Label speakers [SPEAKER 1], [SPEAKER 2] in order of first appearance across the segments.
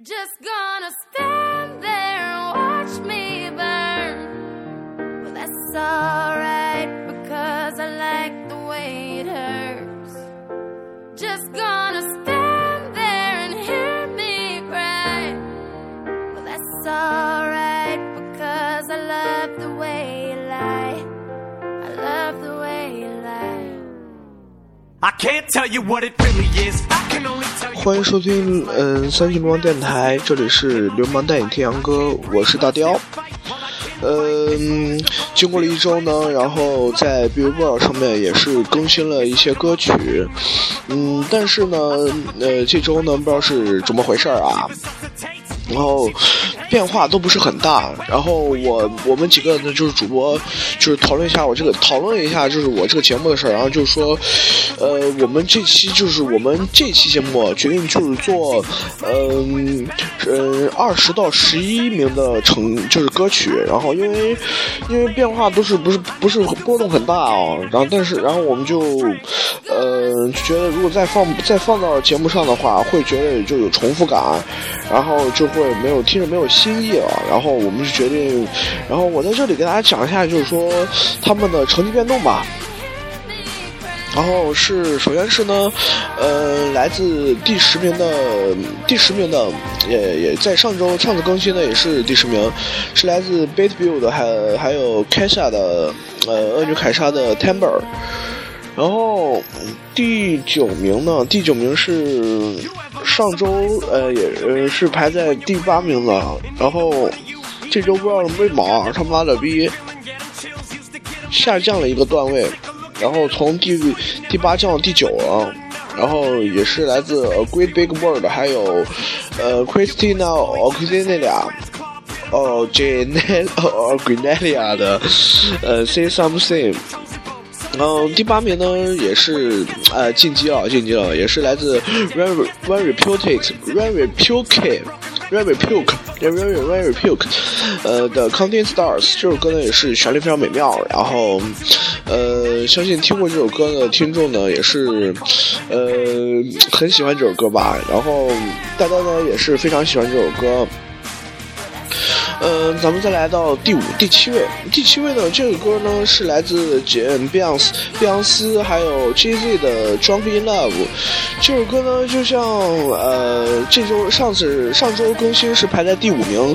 [SPEAKER 1] Just gonna stand there and watch me burn. Well, that's alright
[SPEAKER 2] 欢迎收听，嗯，三星流氓电台，这里是流氓带你听洋歌，我是大雕。嗯，经过了一周呢，然后在 Billboard 上面也是更新了一些歌曲，嗯，但是呢，呃，这周呢不知道是怎么回事啊，然后变化都不是很大。然后我我们几个呢就是主播，就是讨论一下我这个讨论一下就是我这个节目的事儿，然后就是说，呃，我们这期就是我们这期节目决定就是做，嗯呃二十到十一名的成就是歌曲，然后因为因为变化都是不是不是波动很大哦，然后但是然后我们就呃觉得如果再放再放到节目上的话，会觉得就有重复感，然后就会没有听着没有心意了，然后我们就决定，然后我在这里给大家讲一下，就是说他们的成绩变动吧。然后是，首先是呢，呃，来自第十名的第十名的，也也在上周上次更新的也是第十名，是来自 Beat Build 还还有凯莎的，呃，恶女凯莎的 Timber。然后第九名呢，第九名是上周呃也是排在第八名的，然后这周不知道为毛他妈的逼下降了一个段位。然后从第第八降到第九了，然后也是来自 A Great Big World，还有呃 Christina Aguilera，哦 Janelle Aguilera 的呃 Say Something。嗯，第八名呢也是呃晋级了，晋级了，也是来自 Very Very Reputed Very Reputed Very Repuke Very Very Repuke 呃的 Counting Stars 这首歌呢也是旋律非常美妙，然后呃相信听过这首歌的听众呢也是呃很喜欢这首歌吧，然后大家呢也是非常喜欢这首歌。嗯，咱们再来到第五、第七位。第七位呢，这个歌呢是来自简碧昂斯、碧昂斯还有 Jay Z 的《Drunk in Love》。这首歌呢，就像呃，这周上次上周更新是排在第五名，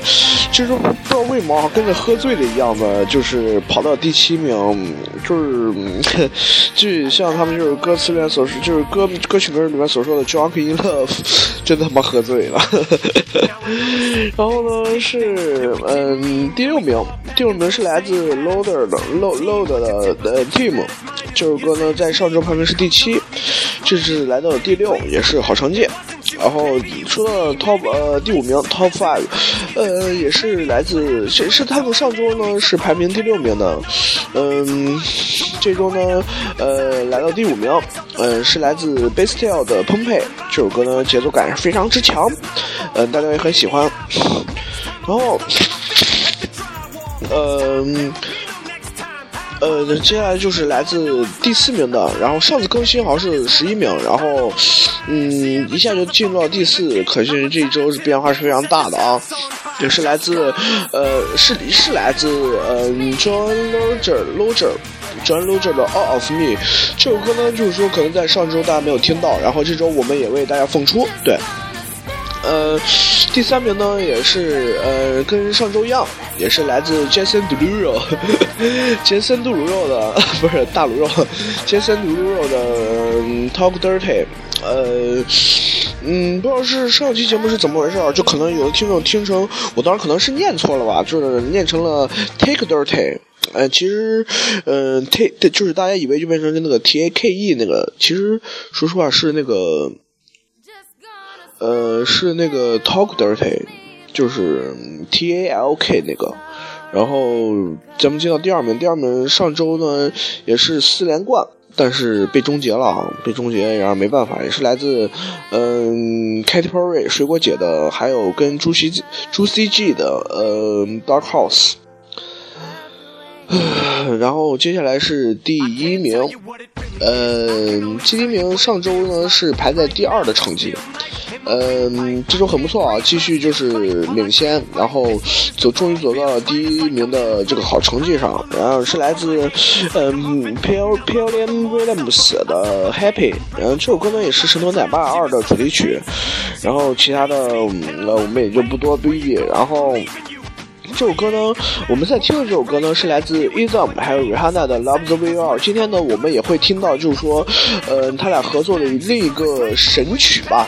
[SPEAKER 2] 这周不知道为毛跟着喝醉了一样的，就是跑到第七名，就是 就像他们就是歌词里面所说，就是歌歌曲名里面所说的《Drunk in Love 》，真他妈喝醉了。然后呢是。嗯，第六名，第六名是来自 Loader 的 Load Load 的 Team，这首歌呢在上周排名是第七，这是来到了第六，也是好成绩。然后说到 Top 呃第五名 Top Five，呃也是来自谁是他们上周呢是排名第六名的，嗯，这周呢呃来到第五名，嗯是来自 BASTILE 的澎湃，这首歌呢节奏感是非常之强，嗯大家也很喜欢。然后，呃，呃，接下来就是来自第四名的，然后上次更新好像是十一名，然后，嗯，一下就进入到第四，可是这一周变化是非常大的啊，也是来自，呃，是是来自呃，John Loger，Loger，John Loger 的 All of Me，这首歌呢，就是说可能在上周大家没有听到，然后这周我们也为大家放出，对。呃，第三名呢也是呃跟上周一样，也是来自 Jason Derulo，杰森杜鲁 肉的 不是大卤肉，杰森杜鲁肉的 Talk Dirty，呃，嗯，不知道是上期节目是怎么回事儿就可能有的听众听成我当时可能是念错了吧，就是念成了 Take Dirty，呃，其实呃 Take 就是大家以为就变成那个 T A K E 那个，其实说实话是那个。呃，是那个 Talk Dirty，就是 T A L K 那个，然后咱们进到第二名，第二名上周呢也是四连冠，但是被终结了，被终结，然后没办法，也是来自嗯 Katy Perry 水果姐的，还有跟朱熹朱 C G 的呃 Dark House。然后接下来是第一名，嗯，第一名上周呢是排在第二的成绩，嗯，这周很不错啊，继续就是领先，然后走，终于走到了第一名的这个好成绩上。然后是来自嗯 p i l p i l l i a m Williams 的 Happy，然后这首歌呢也是《神偷奶爸二》的主题曲。然后其他的呃我们也就不多堆积，然后。这首歌呢，我们在听的这首歌呢是来自 Ism 还有 Rihanna 的 Love the Way You Are。今天呢，我们也会听到，就是说，呃，他俩合作的另一个神曲吧。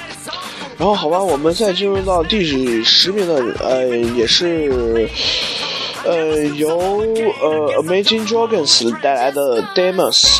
[SPEAKER 2] 然后，好吧，我们再进入到第十名的，呃，也是，呃，由呃 Amazing Dragons 带来的 Demos。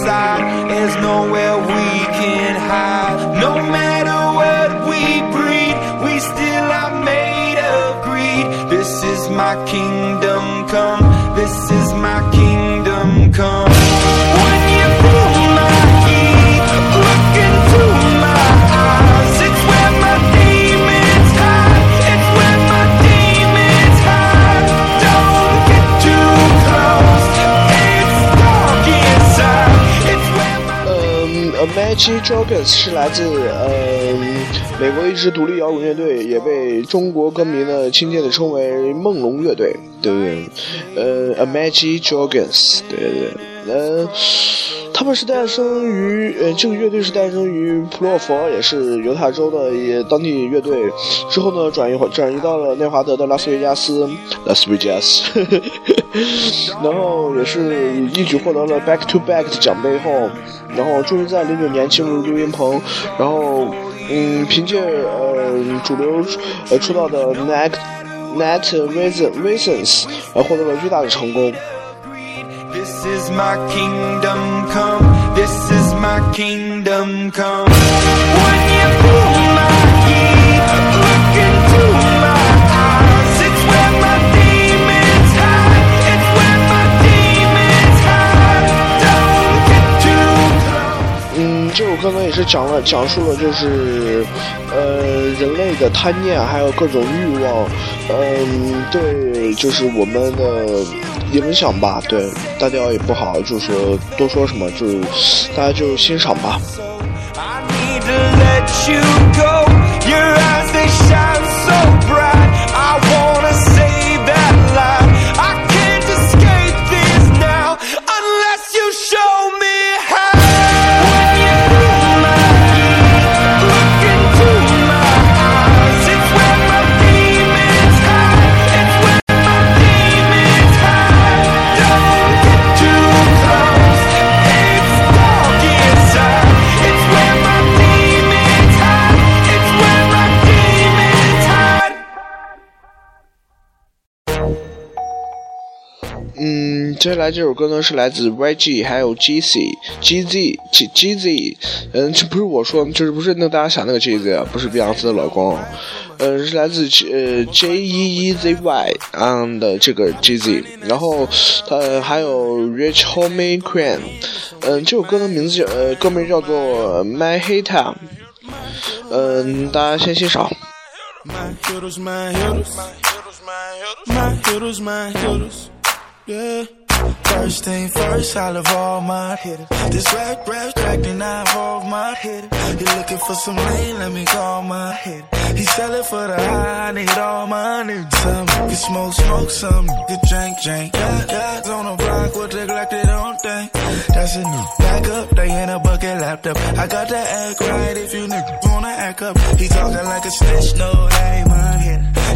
[SPEAKER 3] inside there's nowhere we can hide. No matter what we breed, we still are made of greed. This is my kingdom come.
[SPEAKER 2] 嗯，Imagine Dragons 是来自嗯美国一支独立摇滚乐队，也被中国歌迷呢亲切的称为梦龙乐队，对不对？呃，Imagine Dragons，对对对，呃，他们是诞生于呃这个乐队是诞生于普洛佛，也是犹他州的也当地乐队，之后呢转移转移到了内华德的拉斯维加斯，拉斯维加斯，然后也是一举获得了 Back to Back 的奖杯后，然后终于在零九年进入录音棚，然后嗯，凭借呃主流呃出道的 Net Net Reason Reasons 而获得了巨大的成功。
[SPEAKER 3] This is my kingdom come. This is my kingdom come. When you feel my heat, look into my eyes. It's where my demons hide. It's where my demons hide. Don't get too close.
[SPEAKER 2] 嗯，这首歌呢也是讲了讲述了就是，呃，人类的贪念还有各种欲望，嗯，对，就是我们的影响吧。对，大家也不好，就是说多说什么，就大家就欣赏吧。接下来这首歌呢是来自 YG 还有 GC GZ G GZ，嗯，这不是我说，就是不是那大家想那个 GZ 啊，不是碧昂斯的老公，嗯，是来自呃 J E E Z Y 嗯的这个 GZ，然后他还有 Rich Homie Queen，嗯，这首歌的名字叫呃歌名叫做 My Hater，嗯，大家先欣赏。
[SPEAKER 4] My hitters, my hitters, my hitters, my hitters. Yeah. First thing first, I love all my hitters. This rap, rap, track, then I involve my hitter. You looking for some lean? Let me call my hitter. He sellin' for the high, I need all my niggas. Some get smoke, smoke, some get drink, drink. Got guys on the block with the Glock, they don't think. That's a new up, they in a bucket laptop. I got to act right if you niggas wanna act up. He talking like a snitch, no, that ain't my.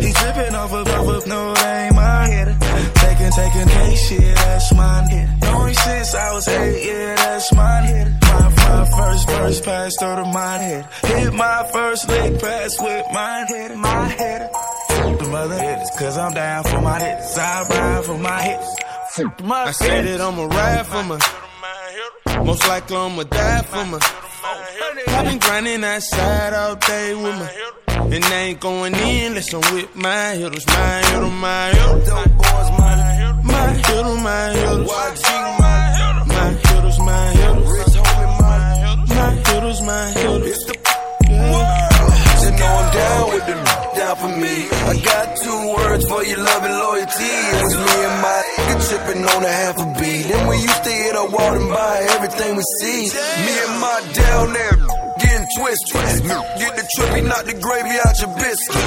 [SPEAKER 4] He tripping off a puff up, no, that ain't my hitter. Taking, taking case, shit, that's mine hitter. Knowing since I was eight, yeah, that's mine hitter. My, my first verse pass through the mine hitter. Hit my first lick pass with mine hitter, my head. Fuck the mother hitters, cause I'm down for my hitters. I ride for my hitters.
[SPEAKER 5] I said that I'ma ride for my. Most likely I'ma die for my. I've been grinding outside all day with my. And I ain't going in unless I'm with my hitters, my hitter, my hitter. Boys, my my hitter, my hitters. YG, my hitter, my hitters, my hitters. Rich homie, my my hitters, my hitters.
[SPEAKER 6] Just know down with them, down for me. I got two words for your love and loyalty. It was me and my nigga tripping on a half a beat. Then we used to hit a wall and buy everything we see. Me and my down there getting twisted. Get the trippy, knock the gravy out your biscuit.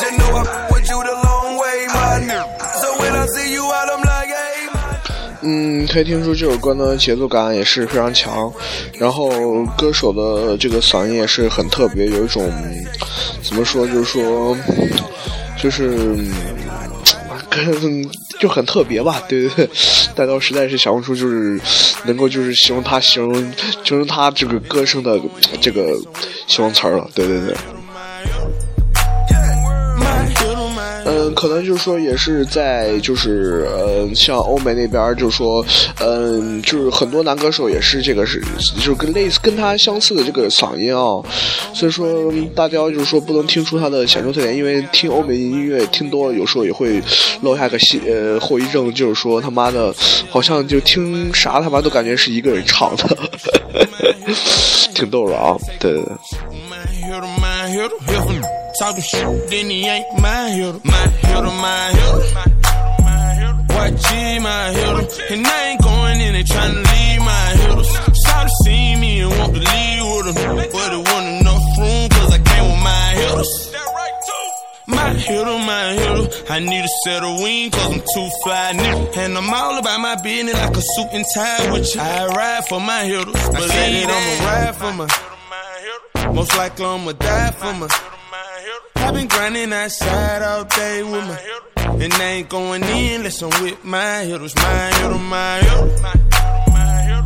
[SPEAKER 6] Just know I with you the long way, my nigga. So when I see you out, I'm.
[SPEAKER 2] 嗯，可以听出这首歌呢节奏感也是非常强，然后歌手的这个嗓音也是很特别，有一种怎么说，就是说，就是跟就很特别吧，对对对，但到实在是想不出就是能够就是形容他形容形容他这个歌声的这个形容词了，对对对。可能就是说，也是在就是呃，像欧美那边，就是说，嗯，就是很多男歌手也是这个是，就是跟类似跟他相似的这个嗓音啊，所以说大家就是说不能听出他的显著特点，因为听欧美音乐听多了，有时候也会落下个后遗症，就是说他妈的，好像就听啥他妈都感觉是一个人唱的，挺逗的啊，对对对。
[SPEAKER 5] My hitter, my hitter. If I'm talking shit, then he ain't my hitter. My hitter, my hitter. YG, my hitter. And I ain't going in and trying to leave my hitters. Shout to see me and want to leave with them. But it wasn't enough room cause I came with my hitters. My hitter, my hitter. I need a set of wings cause I'm too fly, nigga. And I'm all about my business like a suit and tie with you. I ride for my hitters. Believe that I'ma ride for my most likely I'ma die for my. I've been grinding outside all day with my. And I ain't going in unless I'm with my hitters, my hitter, my hitter.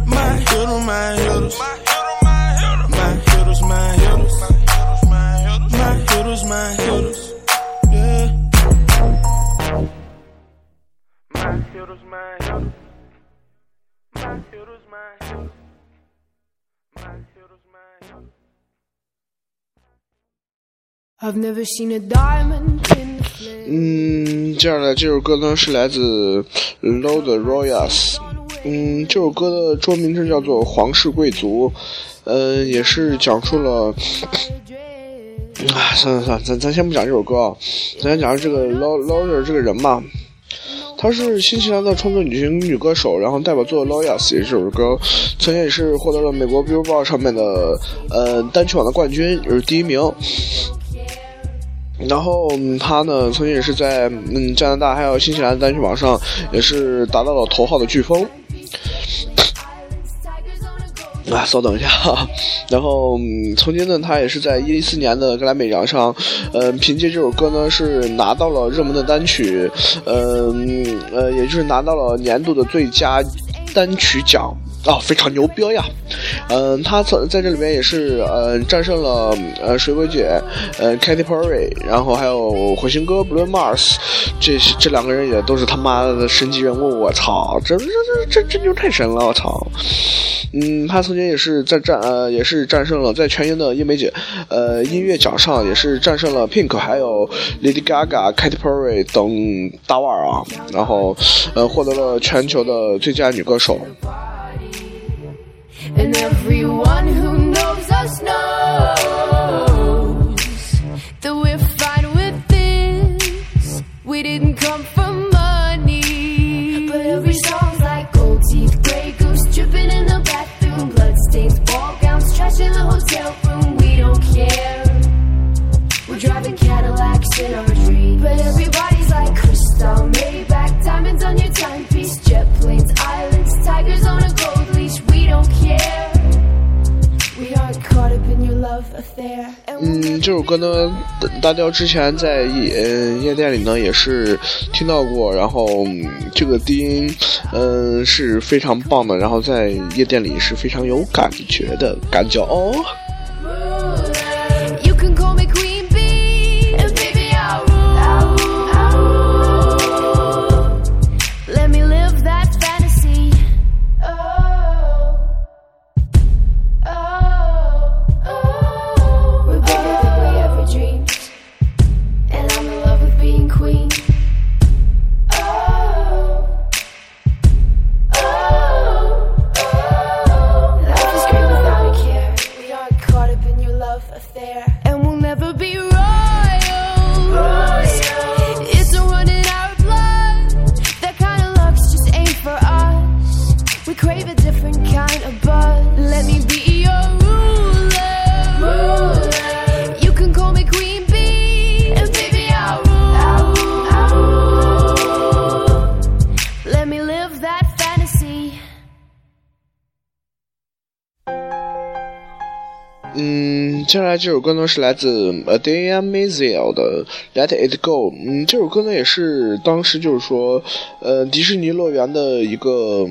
[SPEAKER 5] My hitter, my hitters. My hitters, my hitters. My hitters, my hitters. Yeah. My hitters, my hitters.
[SPEAKER 1] Have never seen a diamond
[SPEAKER 2] 这首歌呢是来自 Low 的 Royals。嗯，这首歌的中文名称叫做《皇室贵族》，嗯，也是讲述了，啊，算了算了，咱咱先不讲这首歌啊，咱先讲这个 Low Low 这个人吧。她是新西兰的创作女型女歌手，然后代表作《Loyas》也是这首歌，曾经也是获得了美国 Billboard 上面的呃单曲榜的冠军，也是第一名。然后他呢，曾经也是在嗯加拿大还有新西兰单曲榜上，也是达到了头号的飓风。啊，稍等一下哈。然后、曾经呢，他也是在一四年的格莱美奖上，呃，凭借这首歌呢是拿到了热门的单曲，嗯呃，也就是拿到了年度的最佳单曲奖。啊，非常牛逼呀！嗯、他曾在这里面也是呃战胜了呃水果姐，呃 Katy Perry，然后还有火星哥 Blue Mars，这这两个人也都是他妈的神级人物，我操，这这这这这就太神了，我操！嗯，他曾经也是在战呃也是战胜了在全英的英美姐呃音乐奖上也是战胜了 Pink 还有 Lady Gaga、Katy Perry 等大腕啊，然后呃获得了全球的最佳女歌手。
[SPEAKER 1] And everyone who knows us knows that we're fine with this. We didn't come for money. But every song's like gold teeth, gray goose dripping in the bathroom, bloodstains, ball gowns, trash in the hotel room. We don't care. We're driving Cadillacs in our dreams. But everybody's like crystal, Maybach, diamonds on your timepiece, jet planes, islands, tigers on a gold leash. We don't care. We are caught up in your love affair. And we'll
[SPEAKER 2] 嗯，这首歌呢，大雕之前在夜呃夜店里呢也是听到过，然后、嗯这个低音，嗯、是非常棒的，然后在夜店里是非常有感觉的感觉哦。这首歌呢是来自 Adele Mazel 的《Let It Go》。嗯，这首歌呢也是当时就是说，呃，迪士尼乐园的一个，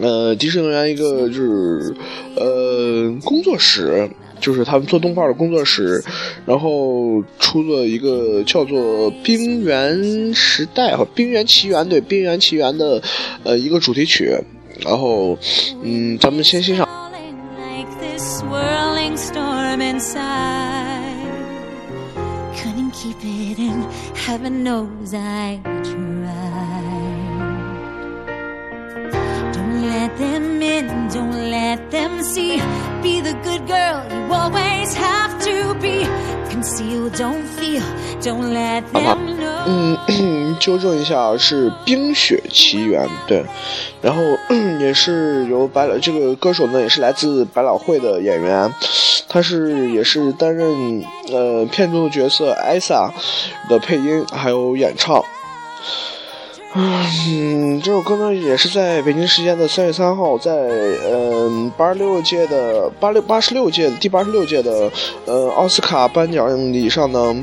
[SPEAKER 2] 呃，迪士尼乐园一个就是呃工作室，就是他们做动画的工作室，然后出了一个叫做《冰原时代》和《冰原奇缘》对《冰原奇缘》的呃一个主题曲。然后，嗯，咱们先欣赏。
[SPEAKER 7] Storm inside. Couldn't keep it in, heaven knows I tried. Let them in, don't let them see. Be the good girl you always have to be. Conceal, don't feel, don't let them know.
[SPEAKER 2] 嗯，纠正一下，是《冰雪奇缘》对，然后也是由百老这个歌手呢，也是来自百老汇的演员，他是也是担任呃片中的角色艾莎的配音还有演唱。嗯，这首歌呢也是在北京时间的三月三号，在嗯八十六届的八六八十六届第八十六届的呃奥斯卡颁奖礼上呢，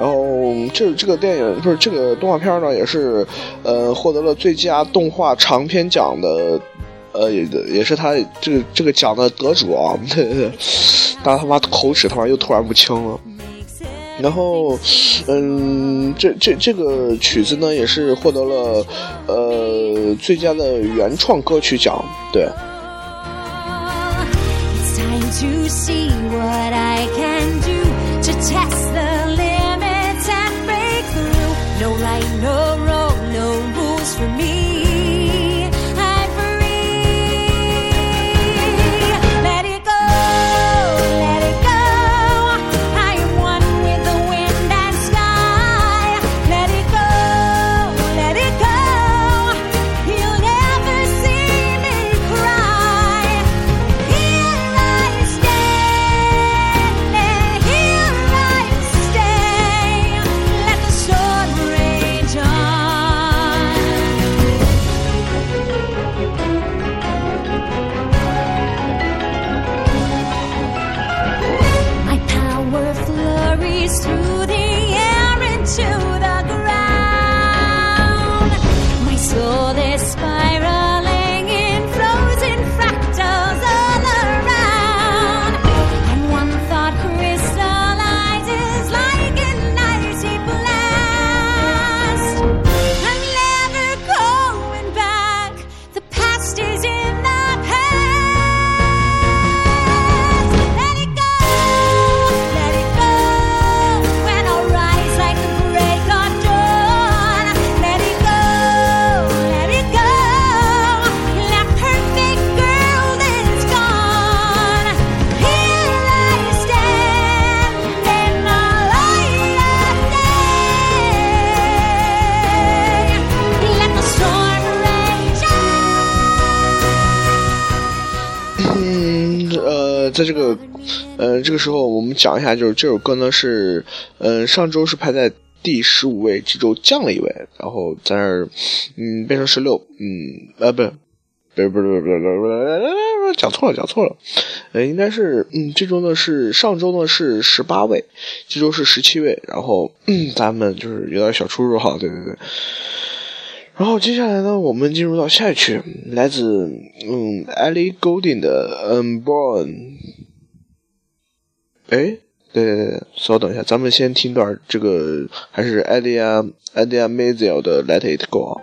[SPEAKER 2] 然后这这个电影不是这个动画片呢，也是呃获得了最佳动画长片奖的，呃也也是他这个这个奖的得主啊，大他妈口齿他妈又突然不清了。然后，嗯，这这这个曲子呢，也是获得了呃最佳的原创歌曲奖。对
[SPEAKER 7] ，It's time
[SPEAKER 2] 在这个呃这个时候，我们讲一下，就是这首歌呢是，呃，上周是排在第十五位，这周降了一位，然后在那儿，嗯，变成十六，嗯，呃，不是。不是不是不是不是不是不是讲错了讲错了，呃，应该是嗯，这周呢是上周呢是十八位，这周是十七位，然后，咱们就是有点小出入哈，对对对。然后接下来呢，我们进入到下一曲，来自嗯 Ellie g o l d i n g 的《嗯 Born》。哎，对对对，稍等一下，咱们先听段这个还是 Elia Elia Mazel 的《Let It Go 啊》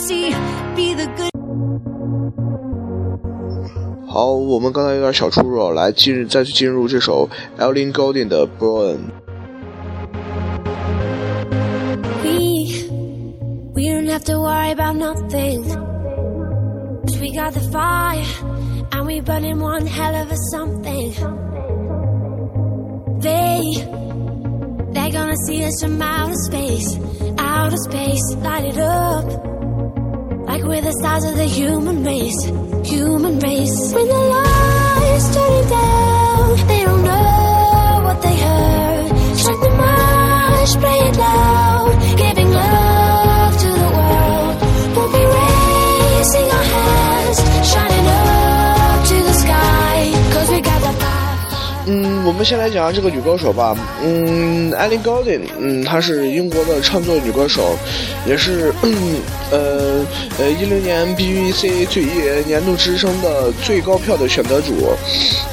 [SPEAKER 7] see. Be the good.
[SPEAKER 2] 好，我们刚才有点小出入，来进入再去进入这首 Ellen Golding 的《Burn》。
[SPEAKER 1] We we don't have to worry about nothing. 'Cause we got the fire and we burning one hell of a something. They they're gonna see us from outer space, outer space, light it up. We're the stars of the human race, human race. When the lights turning down, they don't know what they heard. Strike the march, play it loud,
[SPEAKER 2] 我们先来讲下这个女歌手吧。嗯，Ellie Goulding，嗯，她是英国的唱作女歌手，也是嗯呃呃一零年 BBC 最呃年度之声的最高票的选择主。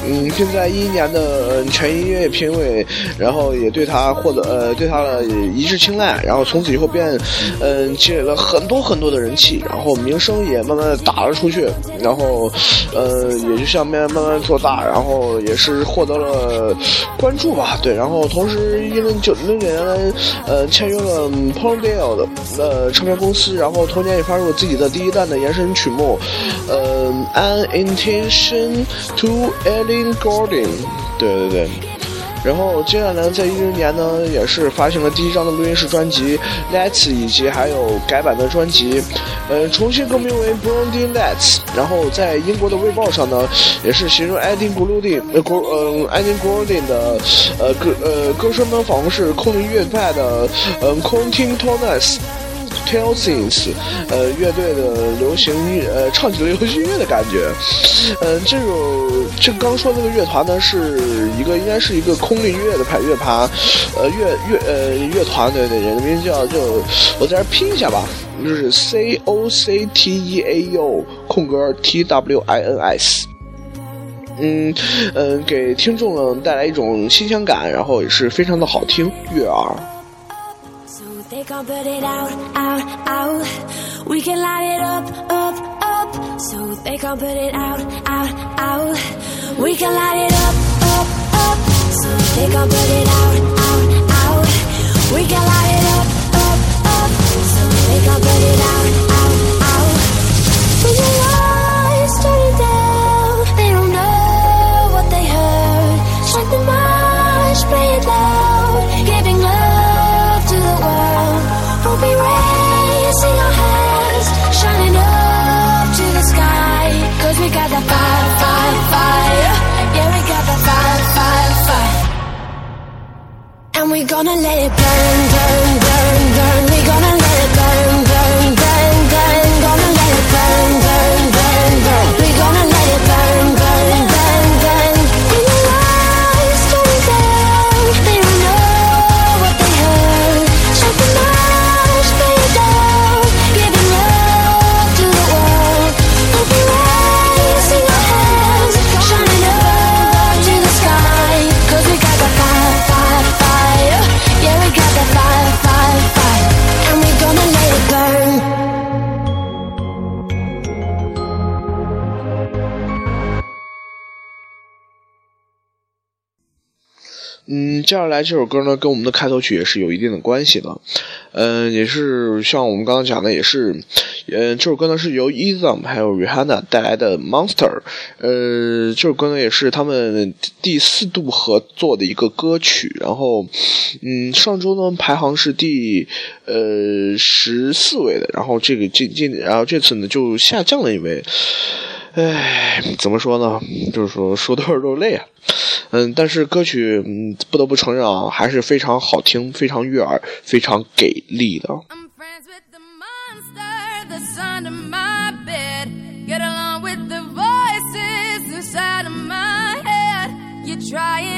[SPEAKER 2] 嗯，并在一一年的全音乐评委，然后也对她获得呃对她的一致青睐，然后从此以后便嗯、积累了很多很多的人气，然后名声也慢慢的打了出去，然后呃也就像慢慢慢慢做大，然后也是获得了呃关注吧，对，然后同时一零九零年呃签约了 p o n d a l e 的呃唱片公司，然后同年也发入了自己的第一弹的延伸曲目，呃 An Intention to Ellen Gordon，对对对。然后接下来，在一零年呢，也是发行了第一张的录音室专辑《Let's》，以及还有改版的专辑，呃，重新更名为《Branding Let's》。然后在英国的《卫报》上呢，也是形容艾丁·古鲁丁，呃，古，呃，艾丁·古鲁丁的，呃，歌，呃，歌声呢，仿佛是空灵乐派的，嗯、呃、，Quentin Twelsins，呃，乐队的流行音乐，呃，唱起了流行音乐的感觉。嗯、这首这刚说那个乐团呢，是一个应该是一个空灵乐的派乐团，呃，乐乐呃乐团，对对，对名字叫就我在这拼一下吧，就是 C O C T E A U 空格 T W I N S。嗯嗯，给听众呢带来一种新鲜感，然后也是非常的好听，悦耳。
[SPEAKER 1] They can put it out, out, out. We can light it up, up, up. So they can put it out, out, out. We can light it up, up, up. So they can put it out, out, out. We can light it up, up, up. So they can put it out, out, out. When the lights turn down, they don't know what they heard. Strike the march, play it loud, we gonna let it burn, burn, burn, burn.
[SPEAKER 2] 接下来这首歌呢，跟我们的开头曲也是有一定的关系的。嗯、也是像我们刚刚讲的，也是，嗯，这首歌呢是由 Ezam 还有 Rihanna 带来的 Monster。呃，这首歌呢也是他们第四度合作的一个歌曲。然后，嗯，上周呢排行是第呃十四位的，然后这个今今然后这次呢就下降了一位。唉，怎么说呢？就是说说多少都累啊。嗯，但是歌曲，嗯，不得不承认啊，还是非常好听、非常悦耳、非常给力的。
[SPEAKER 1] Get along with the
[SPEAKER 8] voices inside of my head. You're trying.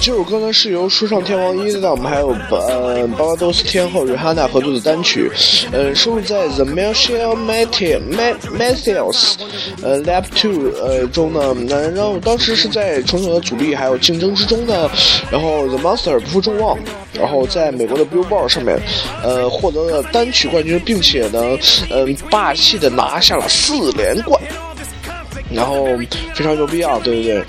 [SPEAKER 2] 这首歌呢是由说唱天王 e z a m 还有呃巴巴多斯天后 Rihanna 合作的单曲，呃，收录在 The Michelle Matthew Matthews 呃 Lap Two 呃中呢。那然后当时是在重重的阻力还有竞争之中呢，然后 The Monster 不负众望，然后在美国的 Billboard 上面，呃，获得了单曲冠军，并且呢，嗯、霸气的拿下了四连冠，然后非常牛逼啊，对对对。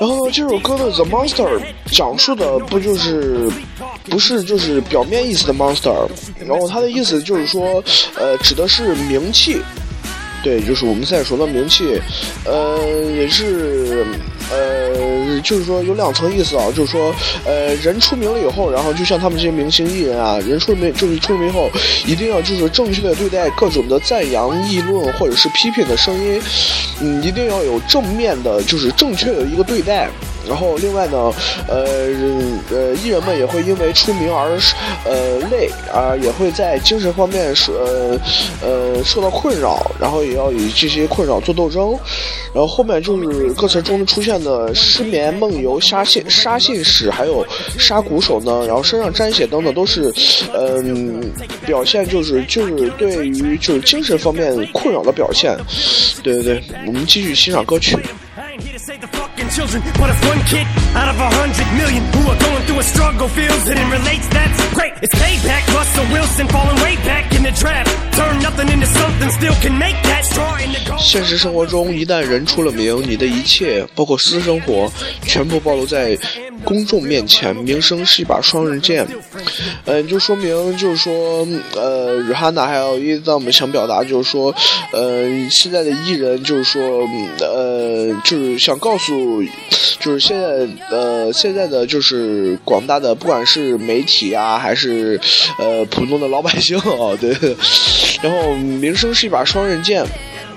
[SPEAKER 2] 然后，这首歌的《The Monster》讲述的不就是不是就是表面意思的 monster，然后它的意思就是说，呃，指的是名气，对，就是我们现在说的名气，呃，也是。呃，就是说有两层意思啊，就是说，呃，人出名了以后，然后就像他们这些明星艺人啊，人出名就是出名后，一定要就是正确的对待各种的赞扬、议论或者是批评的声音，嗯，一定要有正面的，就是正确的一个对待。然后另外呢，呃呃，艺人们也会因为出名而呃累啊，也会在精神方面受呃呃受到困扰，然后也要与这些困扰做斗争。然后后面就是歌词中出现的失眠、梦游、杀信、杀信使，还有杀鼓手呢，然后身上沾血等等，都是嗯、表现就是就是对于就是精神方面困扰的表现。对对对，我们继续欣赏歌曲。现实生活中，一旦人出了名，你的一切，包括私生活，全部暴露在公众面前。名声是一把双刃剑，嗯、就说明就是说，呃约翰娜还有 e z a m 想表达就是说，呃，现在的艺人就是说，嗯呃，就是想告诉，就是现在呃现在的就是广大的不管是媒体啊，还是呃普通的老百姓啊，对，然后名声是一把双刃剑。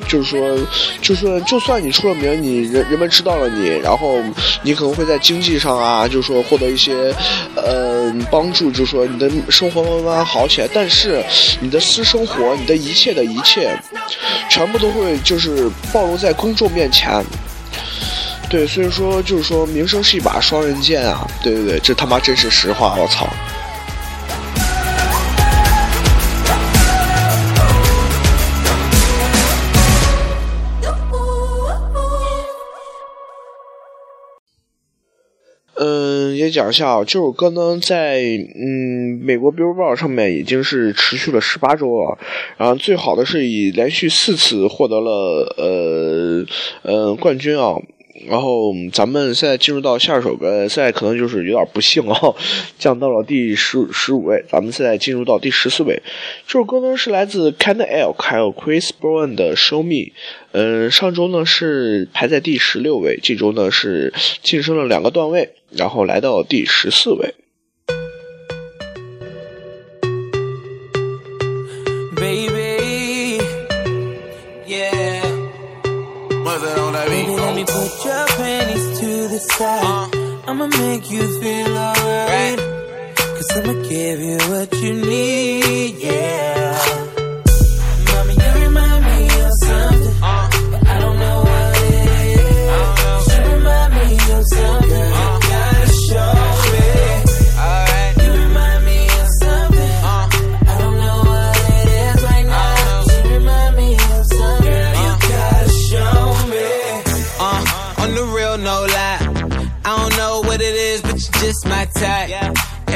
[SPEAKER 2] 就是说，就算就算你出了名，你人人们知道了你，然后你可能会在经济上啊，就是说获得一些呃帮助，就是说你的生活慢慢好起来。但是你的私生活，你的一切的一切，全部都会就是暴露在公众面前。对，所以说就是说，名声是一把双刃剑啊！对对对，这他妈真是实话，我操！嗯，也讲一下啊，这首歌呢，在嗯美国 Billboard 上面已经是持续了十八周了，然后最好的是以连续四次获得了呃嗯冠军啊。然后咱们现在进入到下一首歌，现在可能就是有点不幸啊，降到了第十十五位。咱们现在进入到第十四位，这首歌呢是来自 Ken Elk 还有 Chris Brown 的《Show Me》。嗯，上周呢是排在第十六位，这周呢是晋升了两个段位，然后来到第十四位。
[SPEAKER 3] Me put your panties to the side. Uh. I'ma make you feel alright. Cause I'ma give you what you need, yeah.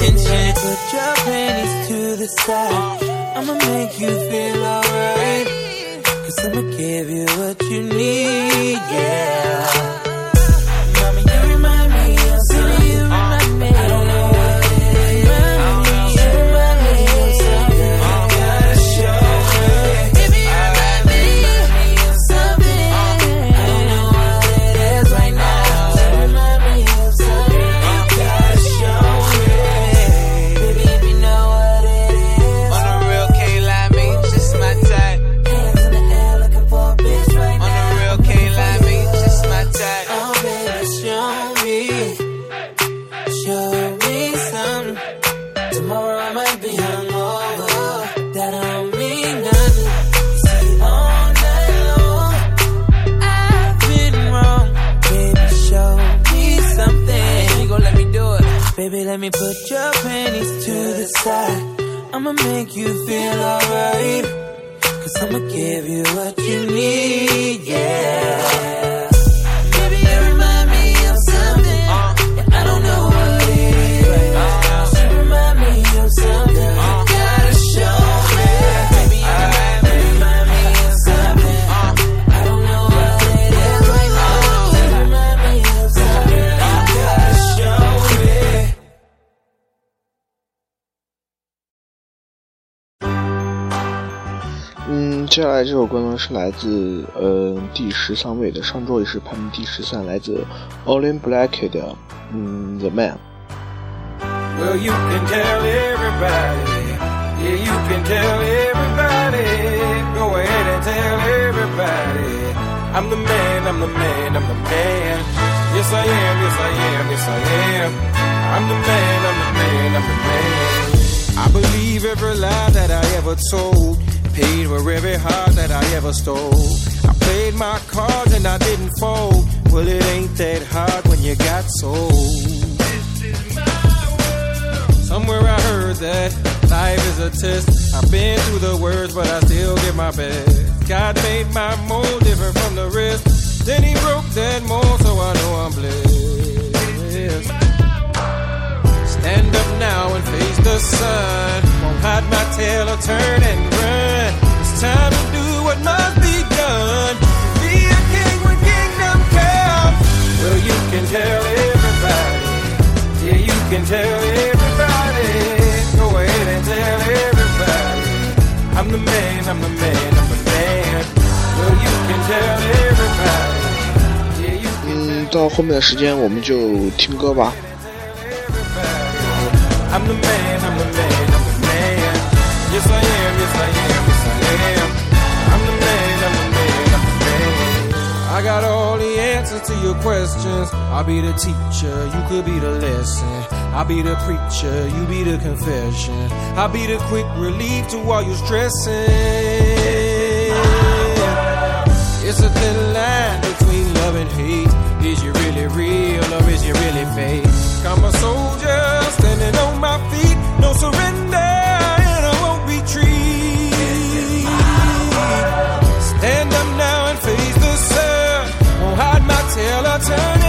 [SPEAKER 3] detention. Put your panties to the side. I'ma make you feel alright. Cause I'ma give you what you need, yeah. I'ma make you feel alright. Cause I'ma give you what you need, yeah.
[SPEAKER 2] 接下来这首歌呢是来自呃第十三位的，上周也是排名第十三，来自 Olin Black 的嗯 The Man。
[SPEAKER 5] Well, you can tell everybody. Yeah, you can tell everybody. Go ahead and tell everybody. I'm the man, I'm the man, I'm the man. Yes, I am, yes, I am, yes, I am. I'm the man, I'm the man, I'm the man. I believe every lie that I ever told. Paid for every heart that I ever stole. I played my cards and I didn't fold. Well, it ain't that hard when you got sold. This is my world. Somewhere I heard that life is a test. I've been through the worst, but I still give my best. God made my mold different from the rest. Then he broke that mold, so I know I'm blessed. Stand up now and face the sun. Won't hide my tail or turn and run. It's time to do what must be done. Be a king when kingdom comes. Well, you can tell everybody. Yeah, you can tell everybody. Go ahead and tell everybody. I'm the man, I'm the man, I'm the man. Well, you can tell everybody. Yeah, you can
[SPEAKER 2] 嗯，到后面的时间我们就听歌吧。
[SPEAKER 5] I'm the man, I'm the man, I'm the man. Yes, I am, yes, I am, yes, I am. I'm the man, I'm the man, I'm the man. I got all the answers to your questions. I'll be the teacher, you could be the lesson. I'll be the preacher, you be the confession. I'll be the quick relief to all your stressing. It's a thin line between love and hate. Is you really real or is you really fake? I'm a soldier standing on my feet, no surrender, and I won't retreat. Stand up now and face the sun.
[SPEAKER 9] Won't hide my tail or turn.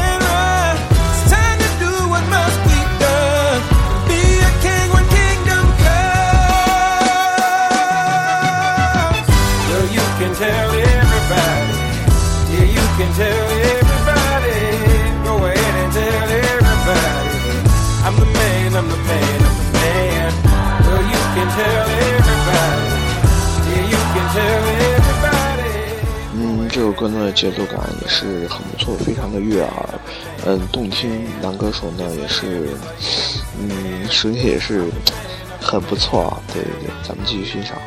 [SPEAKER 2] 嗯，这首歌呢节奏感也是很不错，非常的悦耳，嗯，动听。男歌手呢也是，嗯，声音也是很不错啊。对对对，咱们继续欣赏。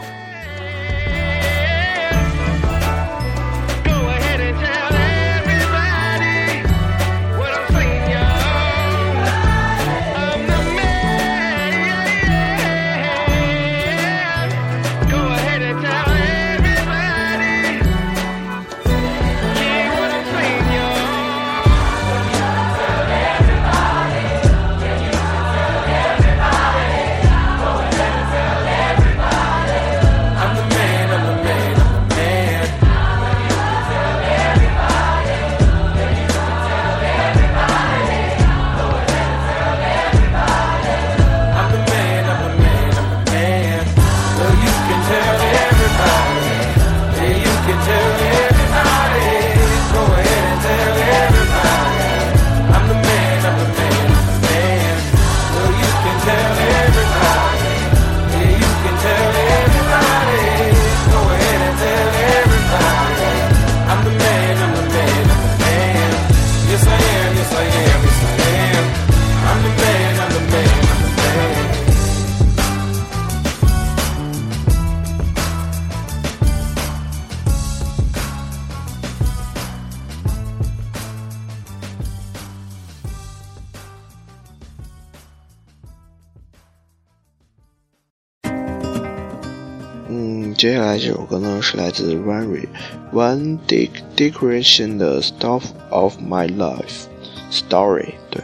[SPEAKER 2] 接下来这首歌呢是来自 Ranry One Dick Decoration 的 "Stuff of My Life Story"。对，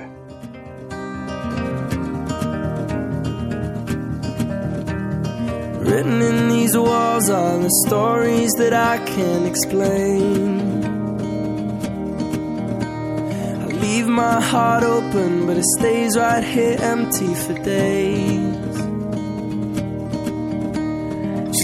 [SPEAKER 3] Written in these walls are the stories that I can't explain. I leave my heart open, but it stays right here empty for days.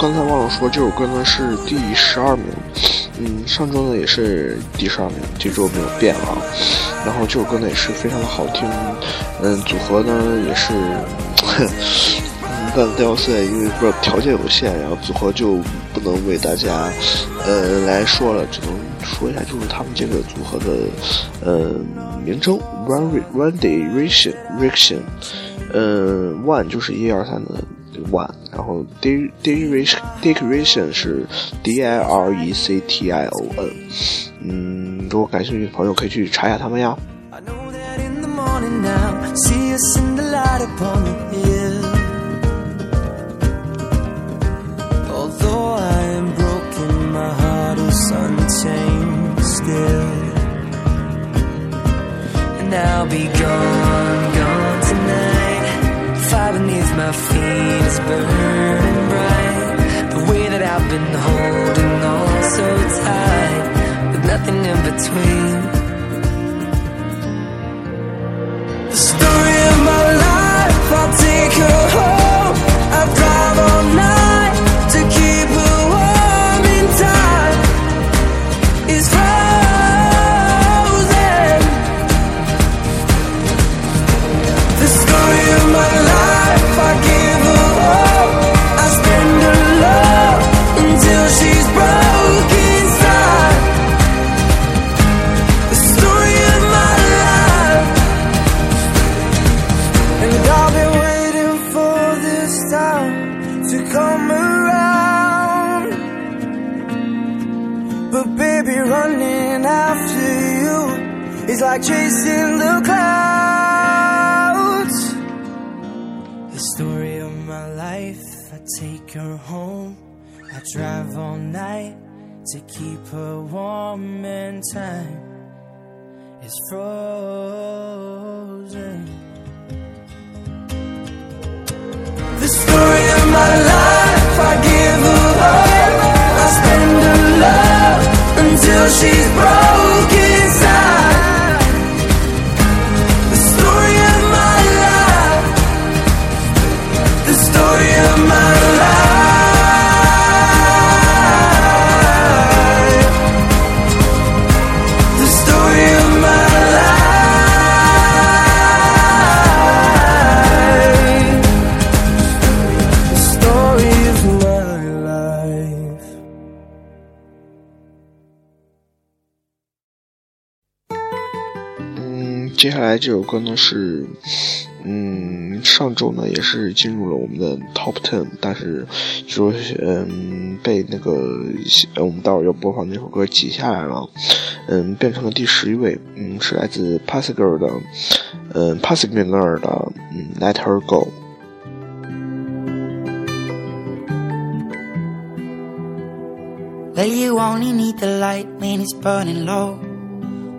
[SPEAKER 2] 刚才忘了说，这首歌呢是第十二名，嗯，上周呢也是第十二名，这周没有变啊。然后这首歌呢也是非常的好听，嗯，组合呢也是，嗯，干掉赛，因为不知道条件有限，然后组合就不能为大家，呃，来说了，只能说一下，就是他们这个组合的，呃，名称 One One Direction Direction，呃，One 就是一二三的 One，然后 De Decoration Decoration 是 D I R E C T I O N，嗯，如果感兴趣的朋友可以去查一下他们呀。
[SPEAKER 3] I know that in the unchained still. And I'll be gone, gone tonight. Fire beneath my feet is burning bright. The way that I've been holding on so tight, with nothing in between.
[SPEAKER 2] 来这首歌呢是，嗯，上周呢也是进入了我们的 Top Ten，但是就说嗯被那个我们待会儿要播放那首歌挤下来了，嗯，变成了第十一位，嗯，是来自 p a s s Girl 的，嗯 p a s s g i r l 的，嗯，Let Her Go。
[SPEAKER 10] Well, you only need the light when it's burning low.